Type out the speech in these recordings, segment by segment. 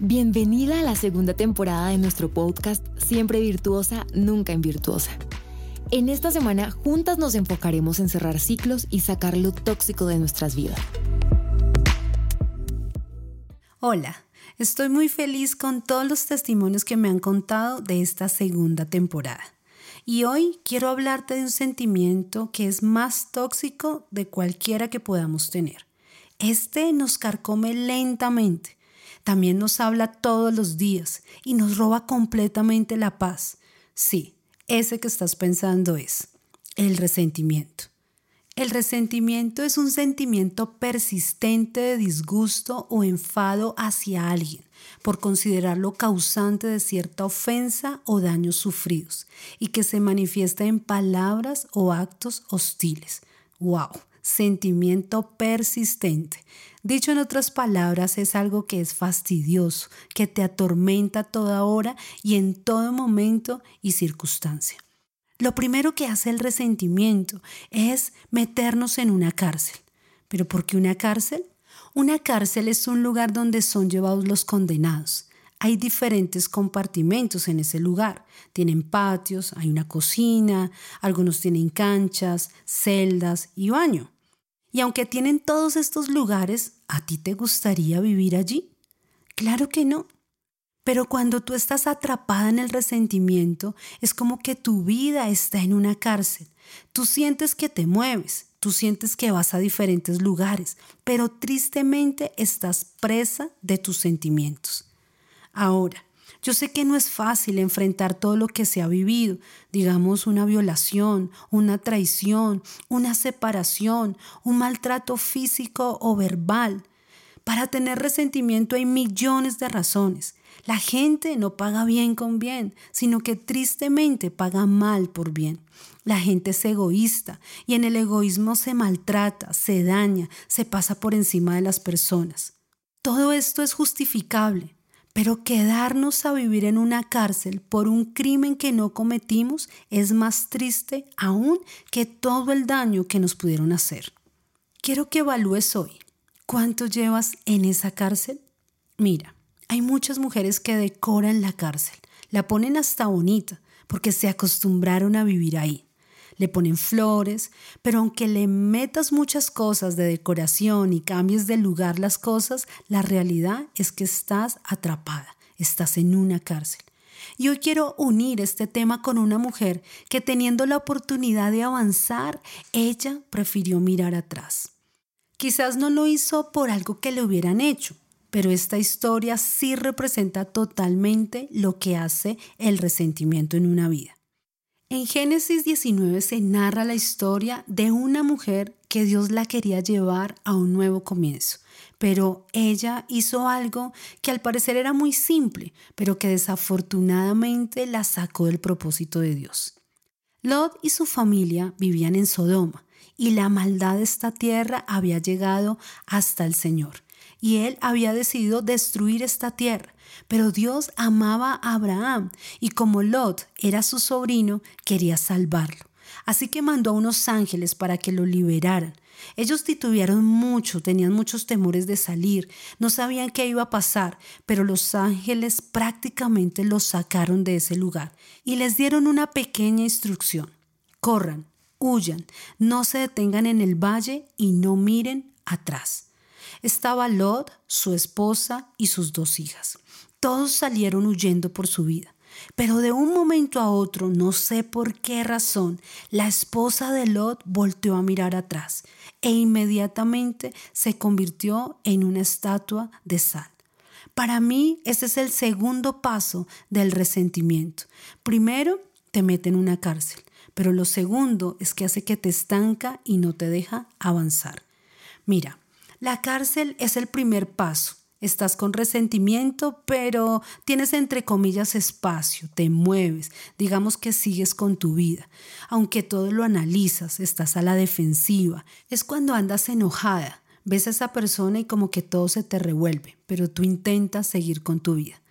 Bienvenida a la segunda temporada de nuestro podcast Siempre Virtuosa, Nunca Invirtuosa. En esta semana juntas nos enfocaremos en cerrar ciclos y sacar lo tóxico de nuestras vidas. Hola, estoy muy feliz con todos los testimonios que me han contado de esta segunda temporada. Y hoy quiero hablarte de un sentimiento que es más tóxico de cualquiera que podamos tener. Este nos carcome lentamente también nos habla todos los días y nos roba completamente la paz. Sí, ese que estás pensando es el resentimiento. El resentimiento es un sentimiento persistente de disgusto o enfado hacia alguien por considerarlo causante de cierta ofensa o daños sufridos y que se manifiesta en palabras o actos hostiles. ¡Wow! Sentimiento persistente. Dicho en otras palabras, es algo que es fastidioso, que te atormenta toda hora y en todo momento y circunstancia. Lo primero que hace el resentimiento es meternos en una cárcel. ¿Pero por qué una cárcel? Una cárcel es un lugar donde son llevados los condenados. Hay diferentes compartimentos en ese lugar. Tienen patios, hay una cocina, algunos tienen canchas, celdas y baño. Y aunque tienen todos estos lugares, ¿a ti te gustaría vivir allí? Claro que no. Pero cuando tú estás atrapada en el resentimiento, es como que tu vida está en una cárcel. Tú sientes que te mueves, tú sientes que vas a diferentes lugares, pero tristemente estás presa de tus sentimientos. Ahora, yo sé que no es fácil enfrentar todo lo que se ha vivido, digamos una violación, una traición, una separación, un maltrato físico o verbal. Para tener resentimiento hay millones de razones. La gente no paga bien con bien, sino que tristemente paga mal por bien. La gente es egoísta y en el egoísmo se maltrata, se daña, se pasa por encima de las personas. Todo esto es justificable, pero quedarnos a vivir en una cárcel por un crimen que no cometimos es más triste aún que todo el daño que nos pudieron hacer. Quiero que evalúes hoy. ¿Cuánto llevas en esa cárcel? Mira, hay muchas mujeres que decoran la cárcel, la ponen hasta bonita porque se acostumbraron a vivir ahí le ponen flores, pero aunque le metas muchas cosas de decoración y cambies de lugar las cosas, la realidad es que estás atrapada, estás en una cárcel. Y hoy quiero unir este tema con una mujer que teniendo la oportunidad de avanzar, ella prefirió mirar atrás. Quizás no lo hizo por algo que le hubieran hecho, pero esta historia sí representa totalmente lo que hace el resentimiento en una vida. En Génesis 19 se narra la historia de una mujer que Dios la quería llevar a un nuevo comienzo, pero ella hizo algo que al parecer era muy simple, pero que desafortunadamente la sacó del propósito de Dios. Lot y su familia vivían en Sodoma y la maldad de esta tierra había llegado hasta el Señor y él había decidido destruir esta tierra pero Dios amaba a Abraham y como Lot era su sobrino, quería salvarlo. Así que mandó a unos ángeles para que lo liberaran. Ellos titubearon mucho, tenían muchos temores de salir, no sabían qué iba a pasar, pero los ángeles prácticamente los sacaron de ese lugar y les dieron una pequeña instrucción. Corran, huyan, no se detengan en el valle y no miren atrás. Estaba Lot, su esposa y sus dos hijas. Todos salieron huyendo por su vida. Pero de un momento a otro, no sé por qué razón, la esposa de Lot volteó a mirar atrás e inmediatamente se convirtió en una estatua de sal. Para mí, ese es el segundo paso del resentimiento. Primero, te mete en una cárcel, pero lo segundo es que hace que te estanca y no te deja avanzar. Mira, la cárcel es el primer paso Estás con resentimiento, pero tienes entre comillas espacio, te mueves, digamos que sigues con tu vida. Aunque todo lo analizas, estás a la defensiva. Es cuando andas enojada, ves a esa persona y como que todo se te revuelve, pero tú intentas seguir con tu vida.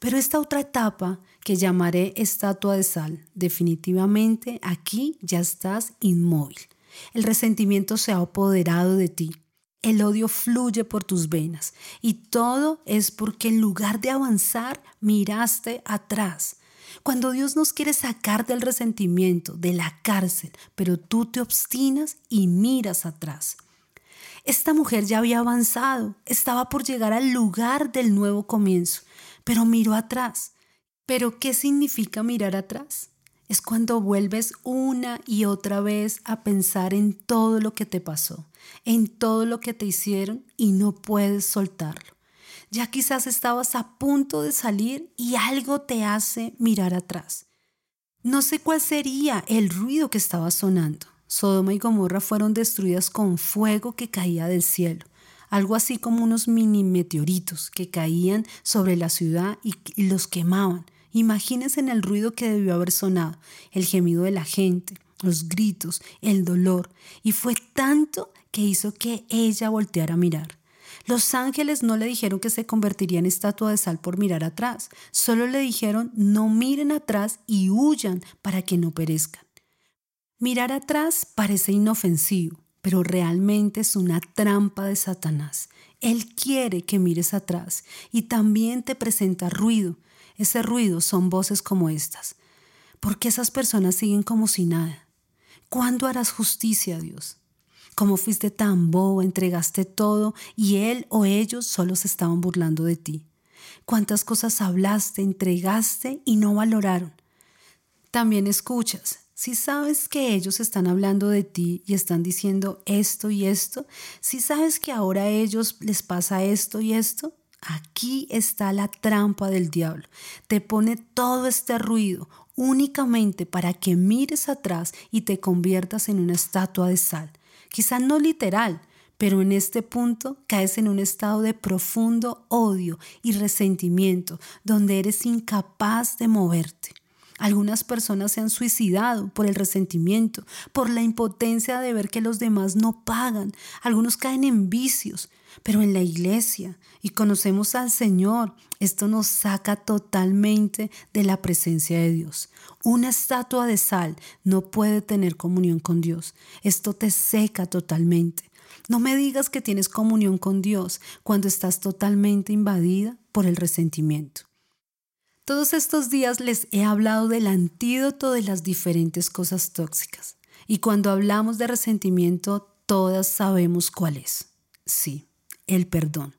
Pero esta otra etapa, que llamaré estatua de sal, definitivamente aquí ya estás inmóvil. El resentimiento se ha apoderado de ti el odio fluye por tus venas y todo es porque en lugar de avanzar miraste atrás. Cuando Dios nos quiere sacar del resentimiento, de la cárcel, pero tú te obstinas y miras atrás. Esta mujer ya había avanzado, estaba por llegar al lugar del nuevo comienzo, pero miró atrás. ¿Pero qué significa mirar atrás? Es cuando vuelves una y otra vez a pensar en todo lo que te pasó, en todo lo que te hicieron y no puedes soltarlo. Ya quizás estabas a punto de salir y algo te hace mirar atrás. No sé cuál sería el ruido que estaba sonando. Sodoma y Gomorra fueron destruidas con fuego que caía del cielo, algo así como unos mini meteoritos que caían sobre la ciudad y, los quemaban. Imagínense en el ruido que debió haber sonado, el gemido de la gente, los gritos, el dolor, y fue tanto que hizo que ella volteara a mirar. Los ángeles no le dijeron que se convertiría en estatua de sal por mirar atrás, solo le dijeron no miren atrás y huyan para que no perezcan. Mirar atrás parece inofensivo, pero realmente es una trampa de Satanás. Él quiere que mires atrás y también te presenta ruido. Ese ruido son voces como estas. ¿Por qué esas personas siguen como si nada? ¿Cuándo harás justicia a Dios? ¿Cómo fuiste tan bobo, entregaste todo y él o ellos solo se estaban burlando de ti? ¿Cuántas cosas hablaste, entregaste y no valoraron? También escuchas, si sabes que ellos están hablando de ti y están diciendo esto y esto, si sabes que ahora a ellos les pasa esto y esto, aquí está la trampa del diablo. Te pone todo este ruido únicamente para que mires atrás y te conviertas en una estatua de sal. Quizá no literal, pero en este punto caes en un estado de profundo odio y resentimiento, donde eres incapaz de moverte. Algunas personas se han suicidado por el resentimiento, por la impotencia de ver que los demás no pagan. Algunos caen en vicios, pero en la iglesia y conocemos al Señor, esto nos saca totalmente de la presencia de Dios. Una estatua de sal no puede tener comunión con Dios. Esto te seca totalmente. No me digas que tienes comunión con Dios cuando estás totalmente invadida por el resentimiento. Todos estos días les he hablado del antídoto de las diferentes cosas tóxicas. Y cuando hablamos de resentimiento, todas sabemos cuál es. Sí, el perdón.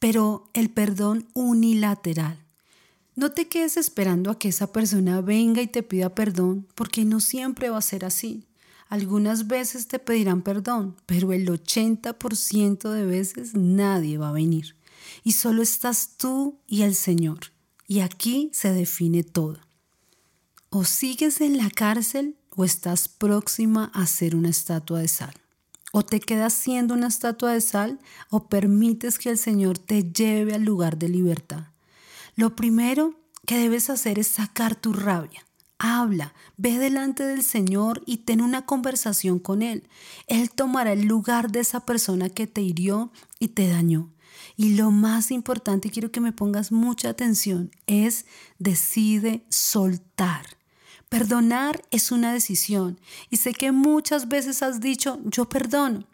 Pero el perdón unilateral. No te quedes esperando a que esa persona venga y te pida perdón, porque no siempre va a ser así. Algunas veces te pedirán perdón, pero el 80% de veces nadie va a venir. Y solo estás tú y el Señor. Y aquí se define todo. O sigues en la cárcel o estás próxima a ser una estatua de sal. O te quedas siendo una estatua de sal o permites que el Señor te lleve al lugar de libertad. Lo primero que debes hacer es sacar tu rabia. Habla, ve delante del Señor y ten una conversación con Él. Él tomará el lugar de esa persona que te hirió y te dañó. Y lo más importante, quiero que me pongas mucha atención, es decide soltar. Perdonar es una decisión y sé que muchas veces has dicho yo perdono,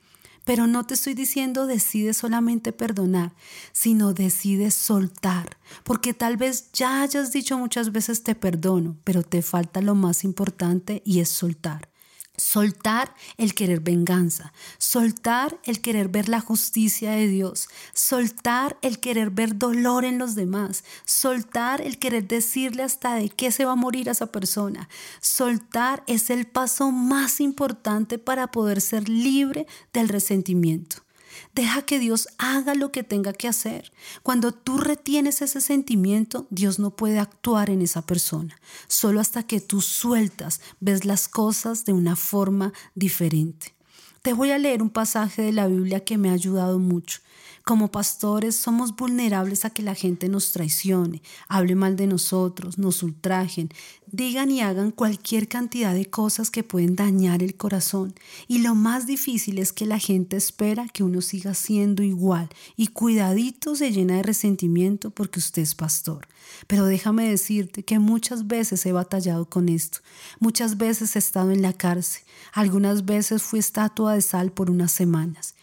pero no te estoy diciendo decide solamente perdonar, sino decide soltar, porque tal vez ya hayas dicho muchas veces te perdono, pero te falta lo más importante y es soltar. Soltar el querer venganza, soltar el querer ver la justicia de Dios, soltar el querer ver dolor en los demás, soltar el querer decirle hasta de qué se va a morir a esa persona. Soltar es el paso más importante para poder ser libre del resentimiento. Deja que Dios haga lo que tenga que hacer. Cuando tú retienes ese sentimiento, Dios no puede actuar en esa persona. Solo hasta que tú sueltas, ves las cosas de una forma diferente. Te voy a leer un pasaje de la Biblia que me ha ayudado mucho. Como pastores somos vulnerables a que la gente nos traicione, hable mal de nosotros, nos ultrajen, digan y hagan cualquier cantidad de cosas que pueden dañar el corazón. Y lo más difícil es que la gente espera que uno siga siendo igual y cuidadito se llena de resentimiento porque usted es pastor. Pero déjame decirte que muchas veces he batallado con esto. Muchas veces he estado en la cárcel. Algunas veces fui estatua de sal por unas semanas.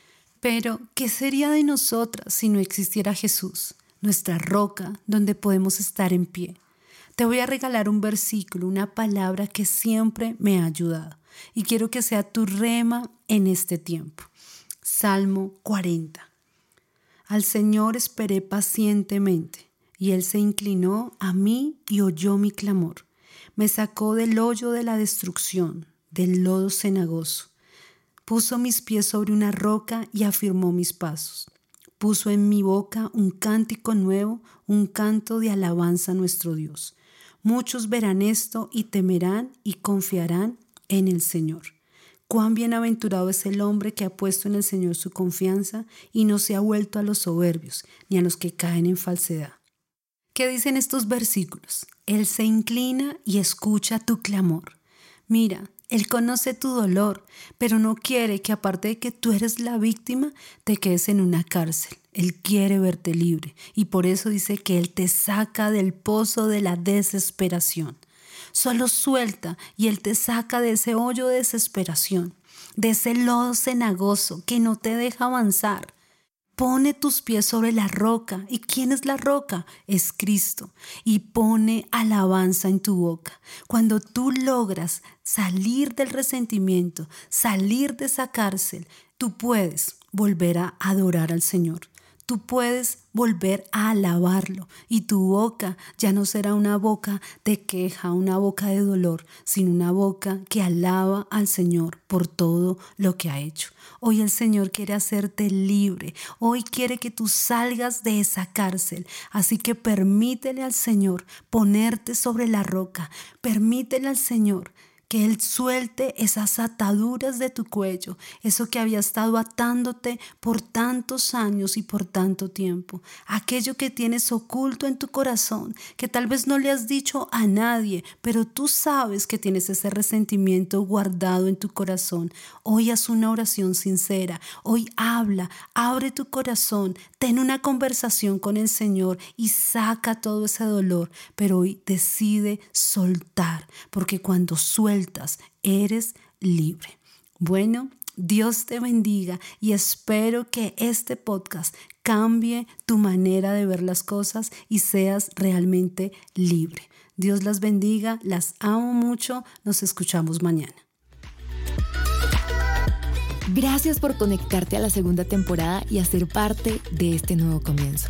Pero, ¿qué sería de nosotras si no existiera Jesús, nuestra roca donde podemos estar en pie? Te voy a regalar un versículo, una palabra que siempre me ha ayudado y quiero que sea tu rema en este tiempo. Salmo 40. Al Señor esperé pacientemente y Él se inclinó a mí y oyó mi clamor. Me sacó del hoyo de la destrucción, del lodo cenagoso Puso mis pies sobre una roca y afirmó mis pasos. Puso en mi boca un cántico nuevo, un canto de alabanza a nuestro Dios. Muchos verán esto y temerán y confiarán en el Señor. Cuán bienaventurado es el hombre que ha puesto en el Señor su confianza y no se ha vuelto a los soberbios ni a los que caen en falsedad. ¿Qué dicen estos versículos? Él se inclina y escucha tu clamor. Mira, él conoce tu dolor, pero no quiere que aparte de que tú eres la víctima, te quedes en una cárcel. Él quiere verte libre y por eso dice que Él te saca del pozo de la desesperación. Solo suelta y Él te saca de ese hoyo de desesperación, de ese lodo cenagoso que no te deja avanzar. Pone tus pies sobre la roca. ¿Y quién es la roca? Es Cristo. Y pone alabanza en tu boca. Cuando tú logras salir del resentimiento, salir de esa cárcel, tú puedes volver a adorar al Señor tú puedes volver a alabarlo y tu boca ya no será una boca de queja, una boca de dolor, sino una boca que alaba al Señor por todo lo que ha hecho. Hoy el Señor quiere hacerte libre, hoy quiere que tú salgas de esa cárcel, así que permítele al Señor ponerte sobre la roca, permítele al Señor que Él suelte esas ataduras de tu cuello, eso que había estado atándote por tantos años y por tanto tiempo, aquello que tienes oculto en tu corazón, que tal vez no le has dicho a nadie, pero tú sabes que tienes ese resentimiento guardado en tu corazón. Hoy haz una oración sincera, hoy habla, abre tu corazón, ten una conversación con el Señor y saca todo ese dolor, pero hoy decide soltar, porque cuando eres libre. Bueno, Dios te bendiga y espero que este podcast cambie tu manera de ver las cosas y seas realmente libre. Dios las bendiga, las amo mucho, nos escuchamos mañana. Gracias por conectarte a la segunda temporada y hacer parte de este nuevo comienzo.